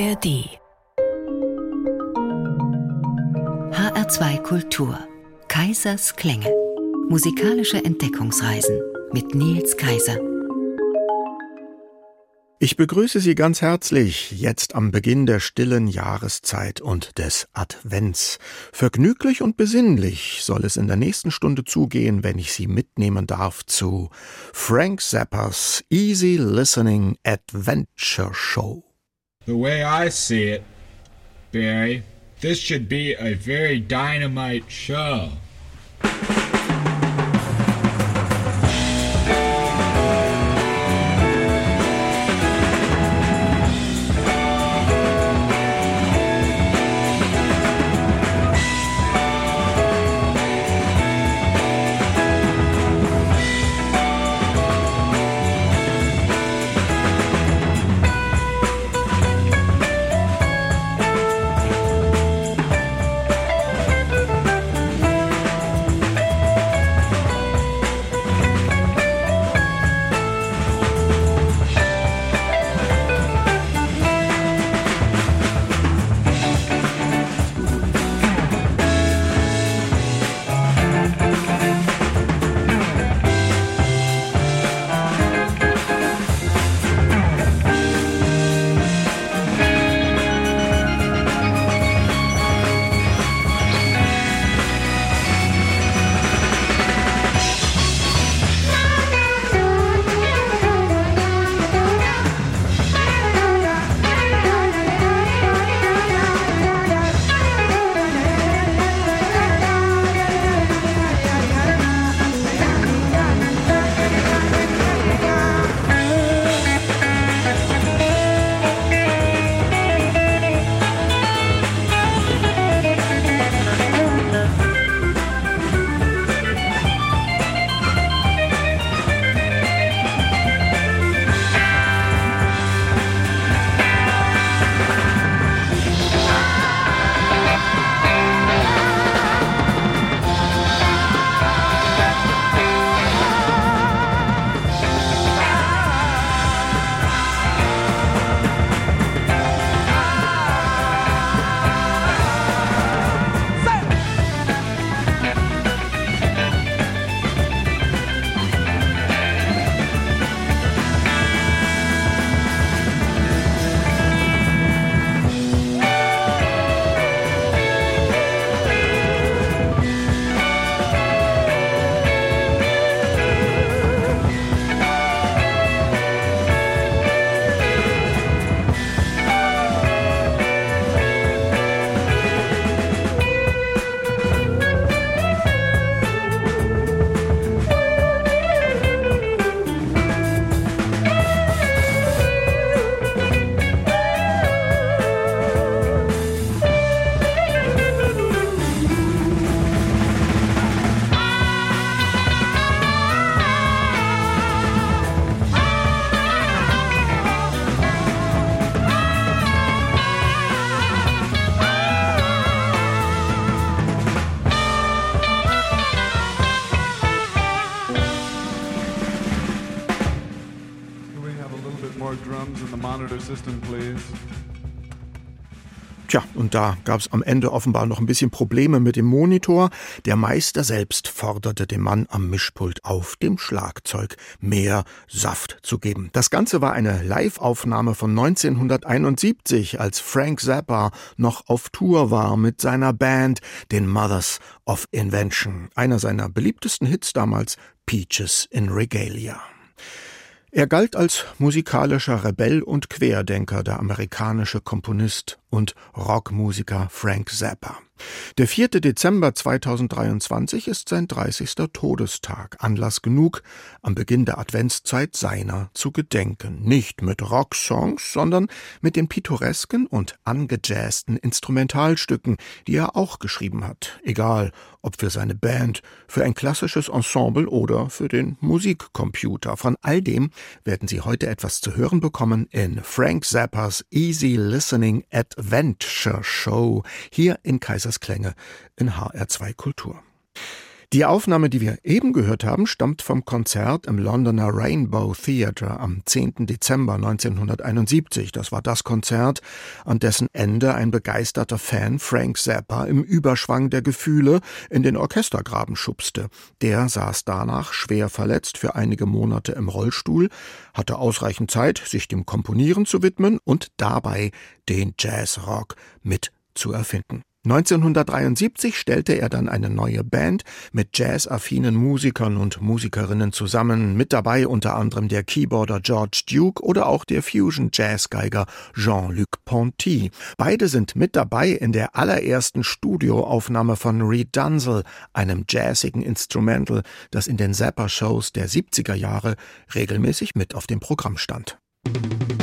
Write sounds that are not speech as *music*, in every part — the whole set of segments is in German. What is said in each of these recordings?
ARD HR2 Kultur Kaisers Klänge Musikalische Entdeckungsreisen mit Nils Kaiser ich begrüße Sie ganz herzlich jetzt am Beginn der stillen Jahreszeit und des Advents. Vergnüglich und besinnlich soll es in der nächsten Stunde zugehen, wenn ich Sie mitnehmen darf zu Frank Zappas Easy Listening Adventure Show. The way I see it, Barry, this should be a very dynamite show. Tja, und da gab es am Ende offenbar noch ein bisschen Probleme mit dem Monitor. Der Meister selbst forderte dem Mann am Mischpult auf, dem Schlagzeug mehr Saft zu geben. Das Ganze war eine Live-Aufnahme von 1971, als Frank Zappa noch auf Tour war mit seiner Band, den Mothers of Invention. Einer seiner beliebtesten Hits damals, Peaches in Regalia. Er galt als musikalischer Rebell und Querdenker, der amerikanische Komponist und Rockmusiker Frank Zappa. Der 4. Dezember 2023 ist sein 30. Todestag. Anlass genug, am Beginn der Adventszeit seiner zu gedenken. Nicht mit Rocksongs, sondern mit den pittoresken und angejazzten Instrumentalstücken, die er auch geschrieben hat. Egal, ob für seine Band, für ein klassisches Ensemble oder für den Musikcomputer. Von all dem werden Sie heute etwas zu hören bekommen in Frank Zappas Easy Listening Adventure Show hier in Kaisersklänge in HR2 Kultur. Die Aufnahme, die wir eben gehört haben, stammt vom Konzert im Londoner Rainbow Theatre am 10. Dezember 1971. Das war das Konzert, an dessen Ende ein begeisterter Fan Frank Zappa im Überschwang der Gefühle in den Orchestergraben schubste. Der saß danach schwer verletzt für einige Monate im Rollstuhl, hatte ausreichend Zeit, sich dem Komponieren zu widmen und dabei den Jazzrock mit zu erfinden. 1973 stellte er dann eine neue Band mit jazzaffinen Musikern und Musikerinnen zusammen, mit dabei unter anderem der Keyboarder George Duke oder auch der Fusion-Jazzgeiger Jean-Luc Ponty. Beide sind mit dabei in der allerersten Studioaufnahme von Reed Dunzel, einem jazzigen Instrumental, das in den Zapper-Shows der 70er Jahre regelmäßig mit auf dem Programm stand. Little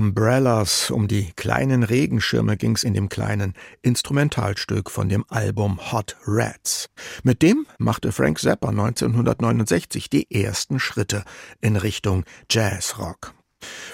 Umbrellas, um die kleinen Regenschirme ging's in dem kleinen Instrumentalstück von dem Album Hot Rats. Mit dem machte Frank Zappa 1969 die ersten Schritte in Richtung Jazzrock.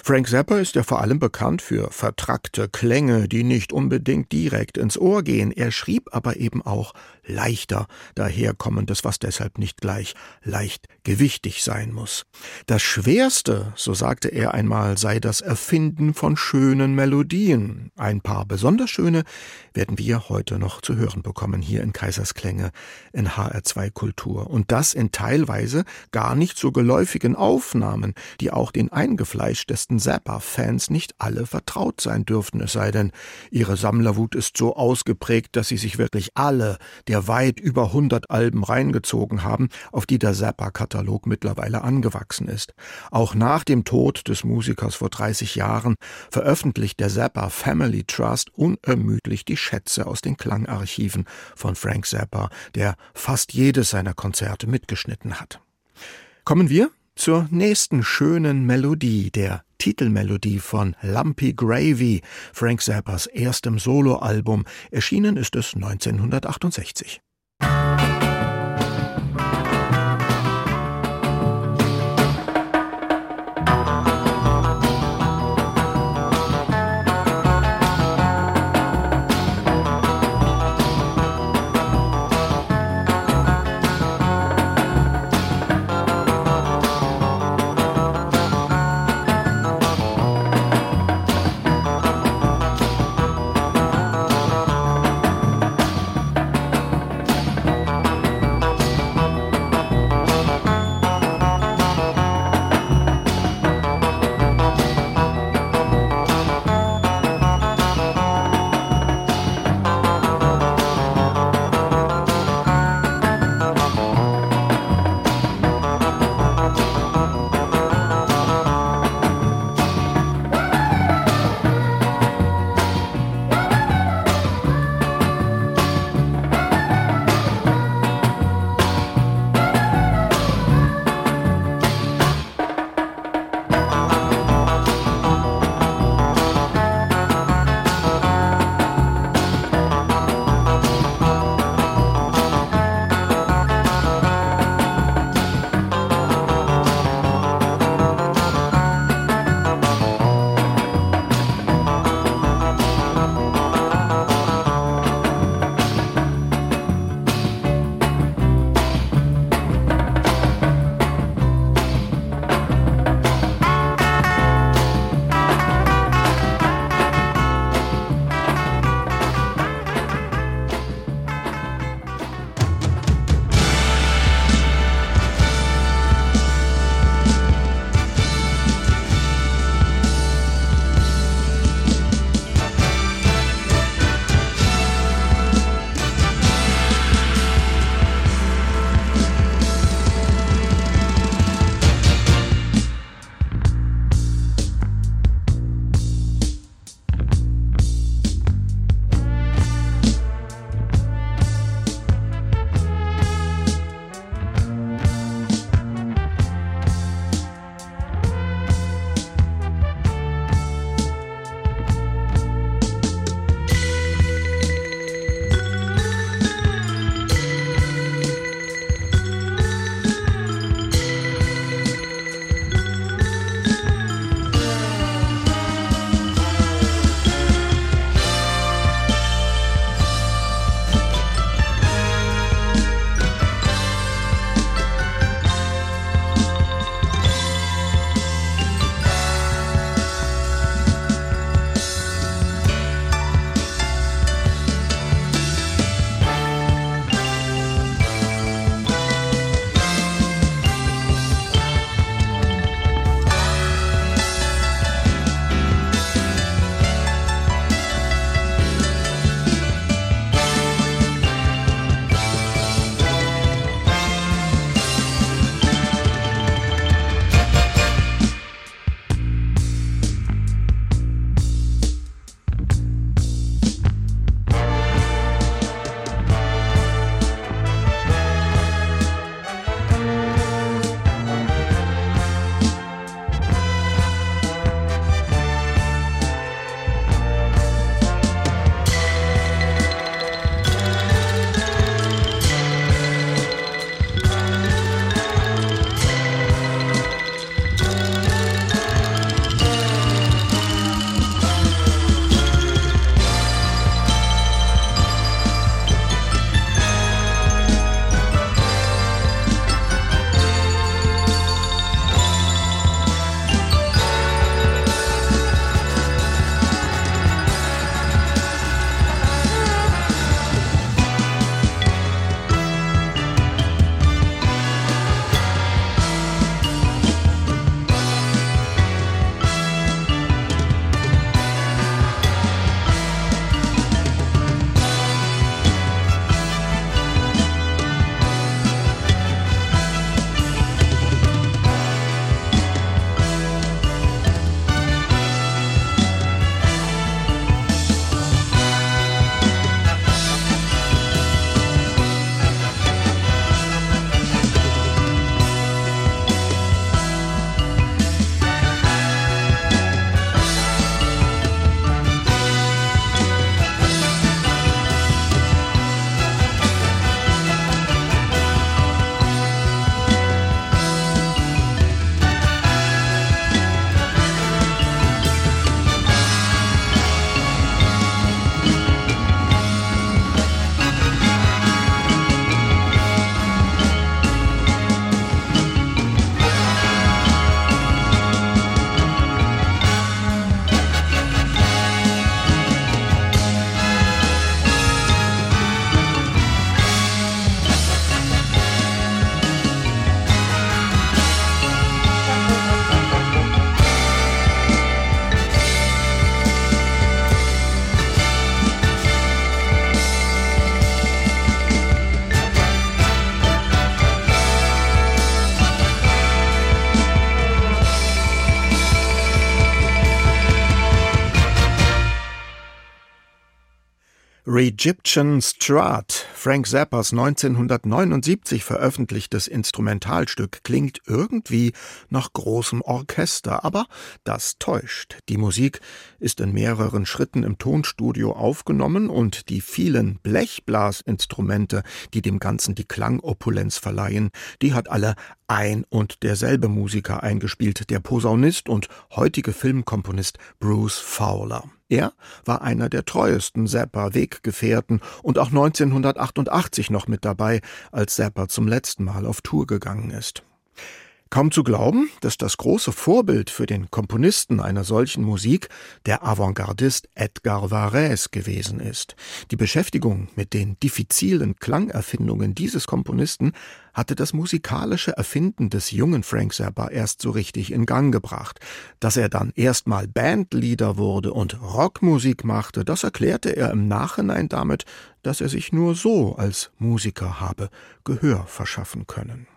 Frank Zappa ist ja vor allem bekannt für vertrackte Klänge, die nicht unbedingt direkt ins Ohr gehen. Er schrieb aber eben auch leichter daherkommendes, was deshalb nicht gleich leicht gewichtig sein muss. Das Schwerste, so sagte er einmal, sei das Erfinden von schönen Melodien. Ein paar besonders schöne werden wir heute noch zu hören bekommen hier in Kaisersklänge in HR2 Kultur. Und das in teilweise gar nicht so geläufigen Aufnahmen, die auch den eingefleischtesten Zappa-Fans nicht alle vertraut sein dürften, es sei denn, ihre Sammlerwut ist so ausgeprägt, dass sie sich wirklich alle der mir weit über 100 Alben reingezogen haben, auf die der Zappa-Katalog mittlerweile angewachsen ist. Auch nach dem Tod des Musikers vor 30 Jahren veröffentlicht der Zappa Family Trust unermüdlich die Schätze aus den Klangarchiven von Frank Zappa, der fast jedes seiner Konzerte mitgeschnitten hat. Kommen wir zur nächsten schönen Melodie, der Titelmelodie von Lumpy Gravy, Frank Zappas erstem Soloalbum. Erschienen ist es 1968. Egyptian Strut, Frank Zappas 1979 veröffentlichtes Instrumentalstück, klingt irgendwie nach großem Orchester, aber das täuscht. Die Musik ist in mehreren Schritten im Tonstudio aufgenommen und die vielen Blechblasinstrumente, die dem Ganzen die Klangopulenz verleihen, die hat alle ein und derselbe Musiker eingespielt, der Posaunist und heutige Filmkomponist Bruce Fowler. Er war einer der treuesten Zappa-Weggefährten und auch 1988 noch mit dabei, als Zappa zum letzten Mal auf Tour gegangen ist. Kaum zu glauben, dass das große Vorbild für den Komponisten einer solchen Musik der Avantgardist Edgar Varese gewesen ist. Die Beschäftigung mit den diffizilen Klangerfindungen dieses Komponisten hatte das musikalische Erfinden des jungen Frank Zappa erst so richtig in Gang gebracht. Dass er dann erstmal Bandleader wurde und Rockmusik machte, das erklärte er im Nachhinein damit, dass er sich nur so als Musiker habe Gehör verschaffen können.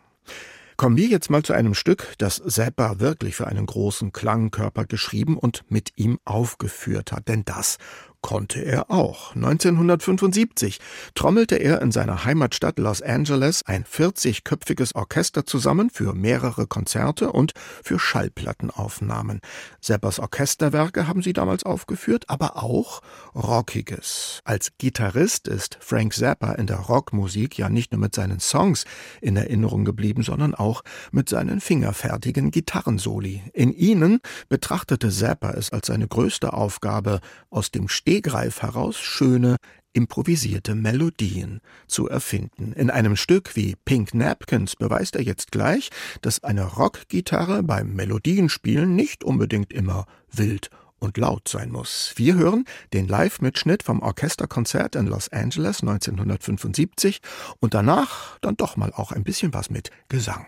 Kommen wir jetzt mal zu einem Stück, das Zappa wirklich für einen großen Klangkörper geschrieben und mit ihm aufgeführt hat. Denn das konnte er auch. 1975 trommelte er in seiner Heimatstadt Los Angeles ein 40-köpfiges Orchester zusammen für mehrere Konzerte und für Schallplattenaufnahmen. Zappas Orchesterwerke haben sie damals aufgeführt, aber auch Rockiges. Als Gitarrist ist Frank Zappa in der Rockmusik ja nicht nur mit seinen Songs in Erinnerung geblieben, sondern auch mit seinen fingerfertigen Gitarrensoli. In ihnen betrachtete Zappa es als seine größte Aufgabe, aus dem Stegreif heraus schöne, improvisierte Melodien zu erfinden. In einem Stück wie Pink Napkins beweist er jetzt gleich, dass eine Rockgitarre beim Melodienspielen nicht unbedingt immer wild und laut sein muss. Wir hören den Live-Mitschnitt vom Orchesterkonzert in Los Angeles 1975 und danach dann doch mal auch ein bisschen was mit Gesang.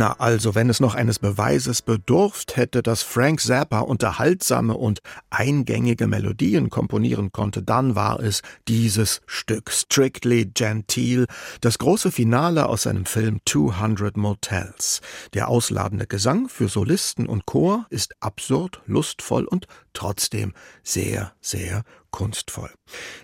Na also, wenn es noch eines Beweises bedurft hätte, dass Frank Zappa unterhaltsame und eingängige Melodien komponieren konnte, dann war es dieses Stück Strictly Genteel, das große Finale aus seinem Film 200 Motels. Der ausladende Gesang für Solisten und Chor ist absurd, lustvoll und trotzdem sehr, sehr kunstvoll.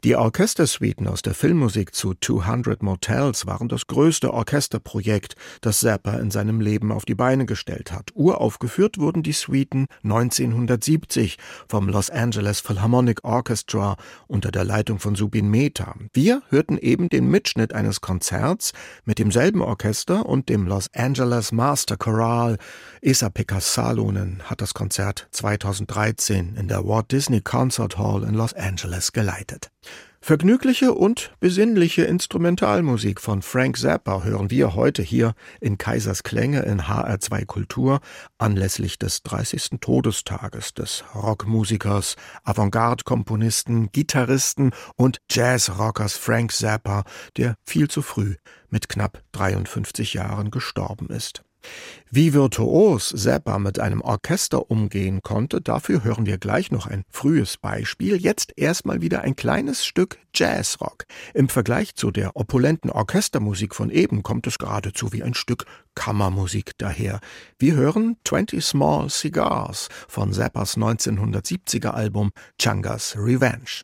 Die Orchestersuiten aus der Filmmusik zu 200 Motels waren das größte Orchesterprojekt, das Zappa in seinem Leben auf die Beine gestellt hat. Uraufgeführt wurden die Suiten 1970 vom Los Angeles Philharmonic Orchestra unter der Leitung von Subin Mehta. Wir hörten eben den Mitschnitt eines Konzerts mit demselben Orchester und dem Los Angeles Master Choral. Esa-Pekka Salonen hat das Konzert 2013 in der Walt Disney Concert Hall in Los Angeles geleitet. Vergnügliche und besinnliche Instrumentalmusik von Frank Zappa hören wir heute hier in Kaisers Klänge in HR2 Kultur anlässlich des 30. Todestages des Rockmusikers, Avantgarde-Komponisten, Gitarristen und Jazzrockers Frank Zappa, der viel zu früh mit knapp 53 Jahren gestorben ist. Wie virtuos Zappa mit einem Orchester umgehen konnte, dafür hören wir gleich noch ein frühes Beispiel. Jetzt erstmal wieder ein kleines Stück Jazzrock. Im Vergleich zu der opulenten Orchestermusik von eben kommt es geradezu wie ein Stück Kammermusik daher. Wir hören 20 Small Cigars von Zappas 1970er Album Changas Revenge.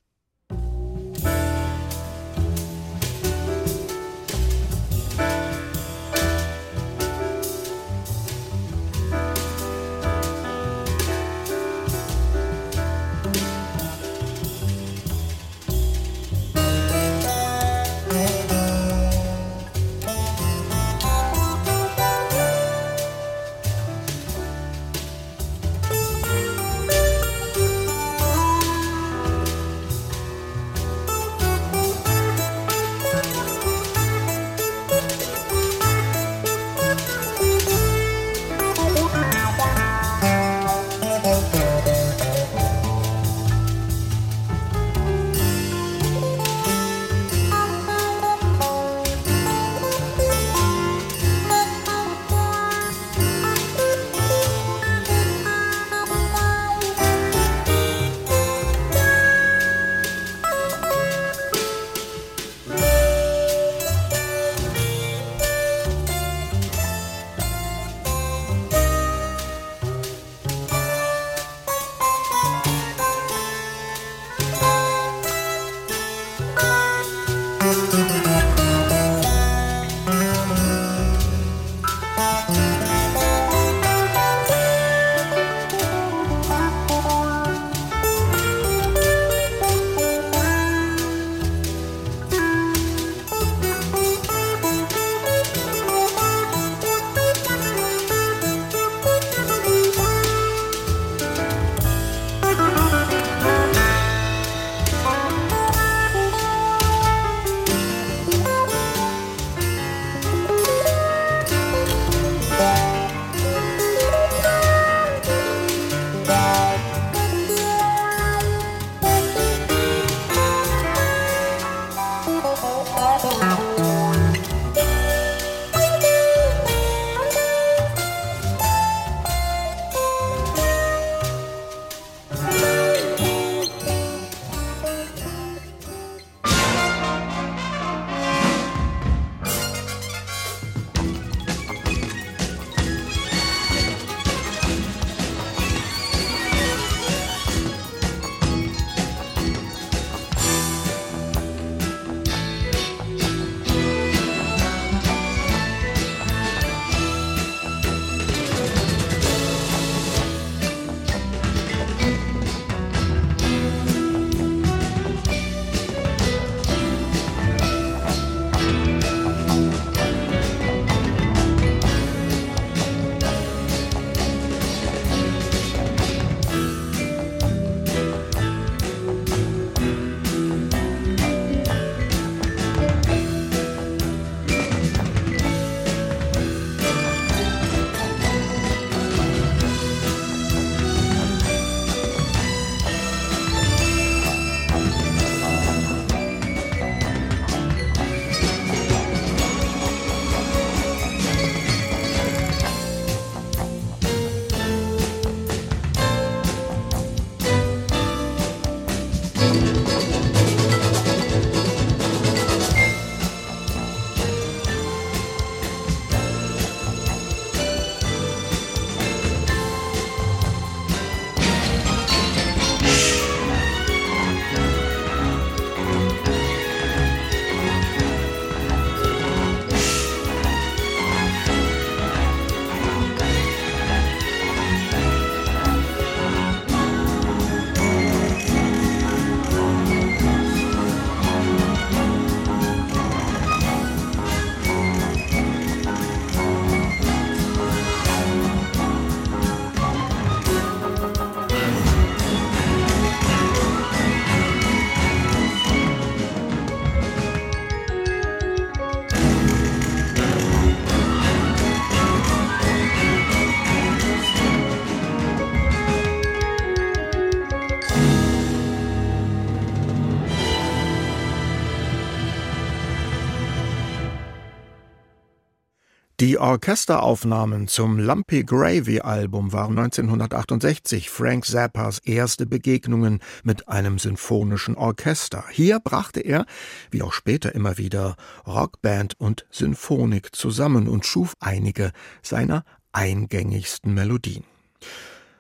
Die Orchesteraufnahmen zum Lumpy Gravy Album waren 1968 Frank Zappas erste Begegnungen mit einem sinfonischen Orchester. Hier brachte er, wie auch später immer wieder, Rockband und Sinfonik zusammen und schuf einige seiner eingängigsten Melodien.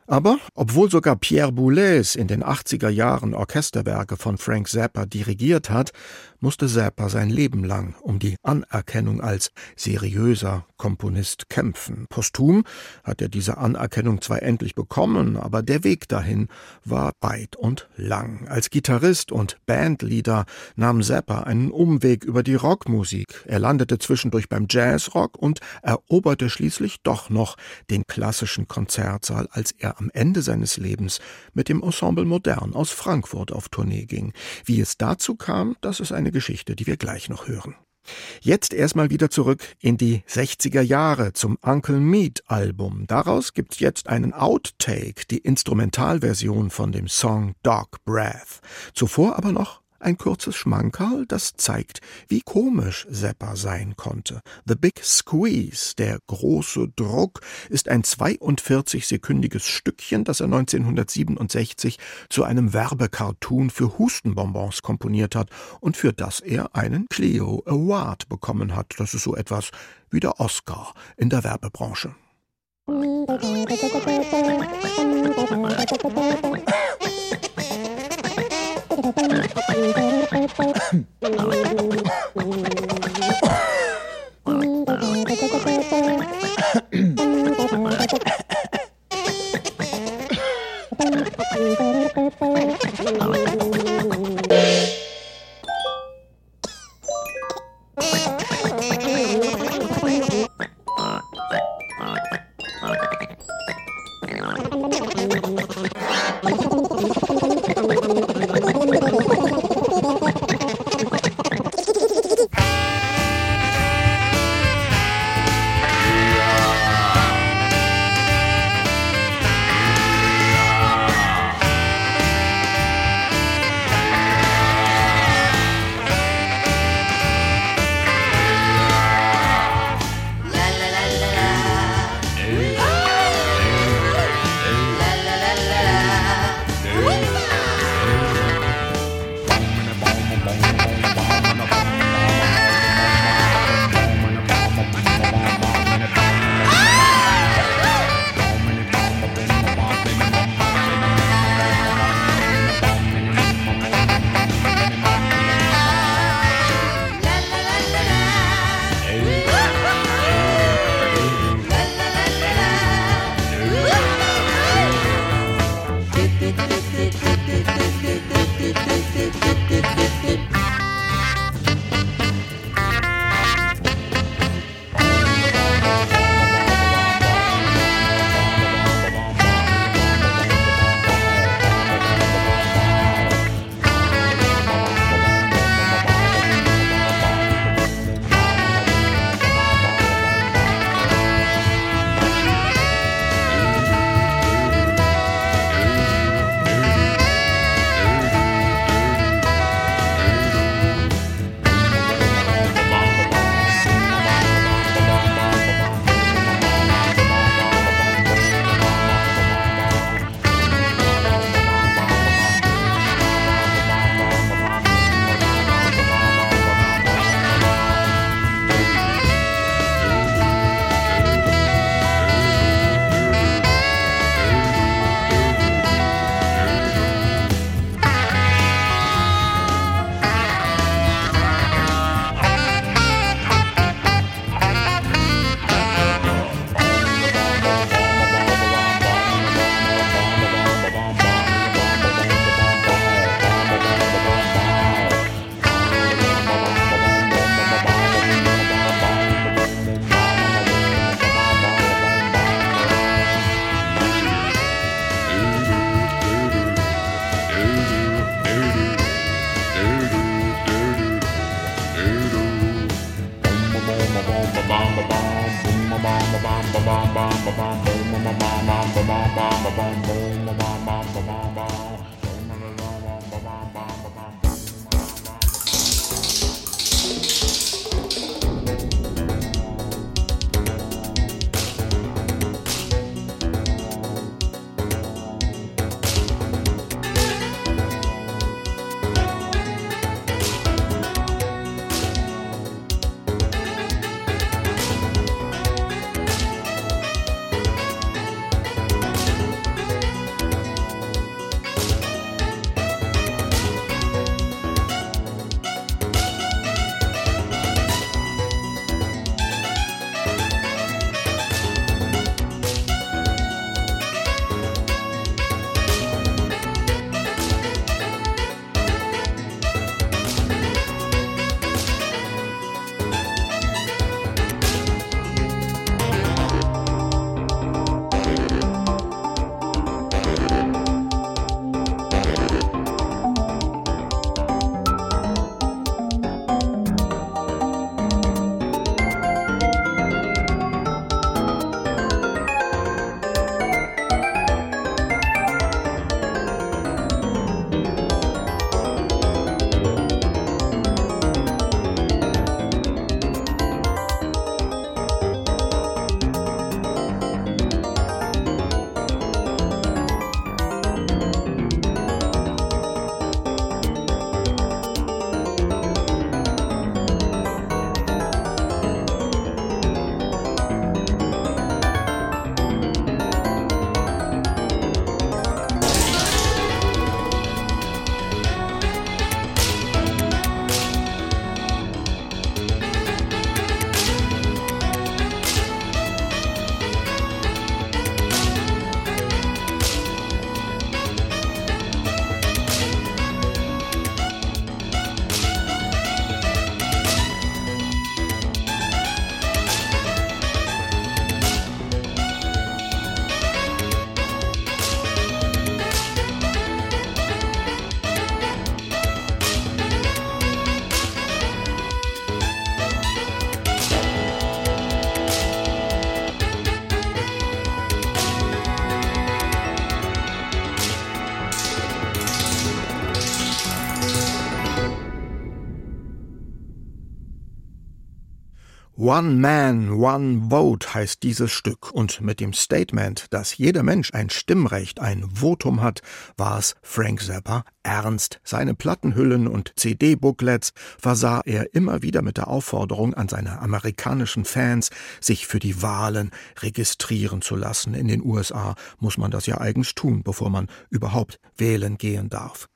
Aber obwohl sogar Pierre Boulez in den 80er Jahren Orchesterwerke von Frank Zappa dirigiert hat, musste Zappa sein Leben lang um die Anerkennung als seriöser Komponist kämpfen. Posthum hat er diese Anerkennung zwar endlich bekommen, aber der Weg dahin war weit und lang. Als Gitarrist und Bandleader nahm Zappa einen Umweg über die Rockmusik. Er landete zwischendurch beim Jazzrock und eroberte schließlich doch noch den klassischen Konzertsaal, als er am Ende seines Lebens mit dem Ensemble Modern aus Frankfurt auf Tournee ging. Wie es dazu kam, das ist eine Geschichte, die wir gleich noch hören. Jetzt erstmal wieder zurück in die 60er Jahre zum Uncle Meat Album. Daraus gibt's jetzt einen Outtake, die Instrumentalversion von dem Song Dog Breath. Zuvor aber noch ein kurzes Schmankerl, das zeigt, wie komisch Seppa sein konnte. The Big Squeeze, der große Druck, ist ein 42-sekündiges Stückchen, das er 1967 zu einem Werbecartoon für Hustenbonbons komponiert hat und für das er einen Clio Award bekommen hat. Das ist so etwas wie der Oscar in der Werbebranche. *laughs* uh. *coughs* One Man, One Vote heißt dieses Stück und mit dem Statement, dass jeder Mensch ein Stimmrecht, ein Votum hat, war es Frank Zappa ernst. Seine Plattenhüllen und CD-Booklets versah er immer wieder mit der Aufforderung an seine amerikanischen Fans, sich für die Wahlen registrieren zu lassen. In den USA muss man das ja eigens tun, bevor man überhaupt wählen gehen darf.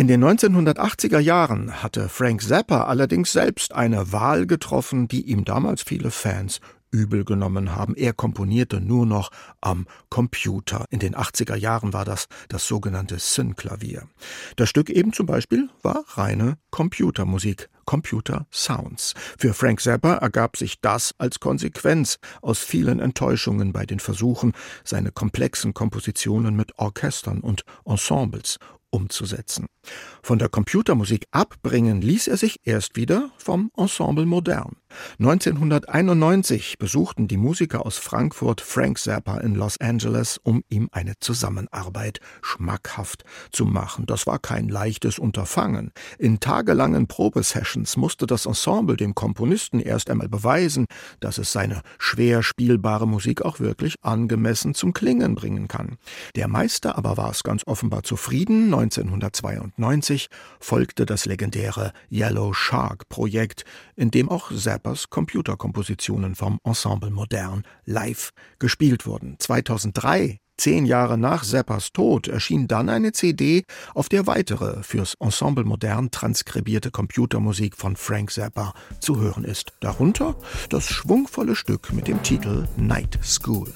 In den 1980er Jahren hatte Frank Zappa allerdings selbst eine Wahl getroffen, die ihm damals viele Fans übel genommen haben. Er komponierte nur noch am Computer. In den 80er Jahren war das das sogenannte Synklavier. Das Stück eben zum Beispiel war reine Computermusik. Computer Sounds. Für Frank Zappa ergab sich das als Konsequenz aus vielen Enttäuschungen bei den Versuchen, seine komplexen Kompositionen mit Orchestern und Ensembles umzusetzen. Von der Computermusik abbringen ließ er sich erst wieder vom Ensemble Modern. 1991 besuchten die Musiker aus Frankfurt Frank Zappa in Los Angeles, um ihm eine Zusammenarbeit schmackhaft zu machen. Das war kein leichtes Unterfangen. In tagelangen Probesessions musste das Ensemble dem Komponisten erst einmal beweisen, dass es seine schwer spielbare Musik auch wirklich angemessen zum Klingen bringen kann. Der Meister aber war es ganz offenbar zufrieden. 1992 folgte das legendäre Yellow Shark Projekt, in dem auch Zappas Computerkompositionen vom Ensemble Modern live gespielt wurden. 2003 Zehn Jahre nach Zappas Tod erschien dann eine CD, auf der weitere fürs Ensemble Modern transkribierte Computermusik von Frank Zappa zu hören ist. Darunter das schwungvolle Stück mit dem Titel Night School.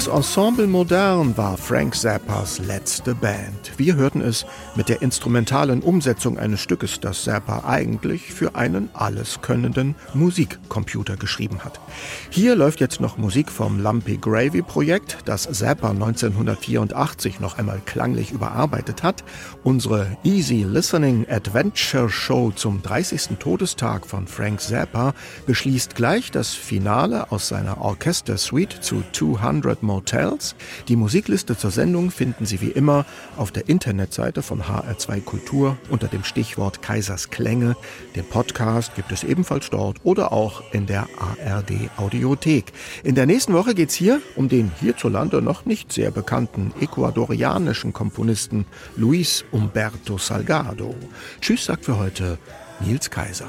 Das Ensemble Modern war Frank Zappas letzte Band. Wir hörten es mit der instrumentalen Umsetzung eines Stückes, das Zappa eigentlich für einen alleskönnenden Musikcomputer geschrieben hat. Hier läuft jetzt noch Musik vom Lumpy Gravy Projekt, das Zappa 1984 noch einmal klanglich überarbeitet hat. Unsere Easy Listening Adventure Show zum 30. Todestag von Frank Zappa beschließt gleich das Finale aus seiner Orchester-Suite zu 200 Motels. Die Musikliste zur Sendung finden Sie wie immer auf der Internetseite von HR2 Kultur unter dem Stichwort Kaisers Klänge. Den Podcast gibt es ebenfalls dort oder auch in der ARD Audiothek. In der nächsten Woche geht es hier um den hierzulande noch nicht sehr bekannten ecuadorianischen Komponisten Luis Umberto Salgado. Tschüss sagt für heute Nils Kaiser.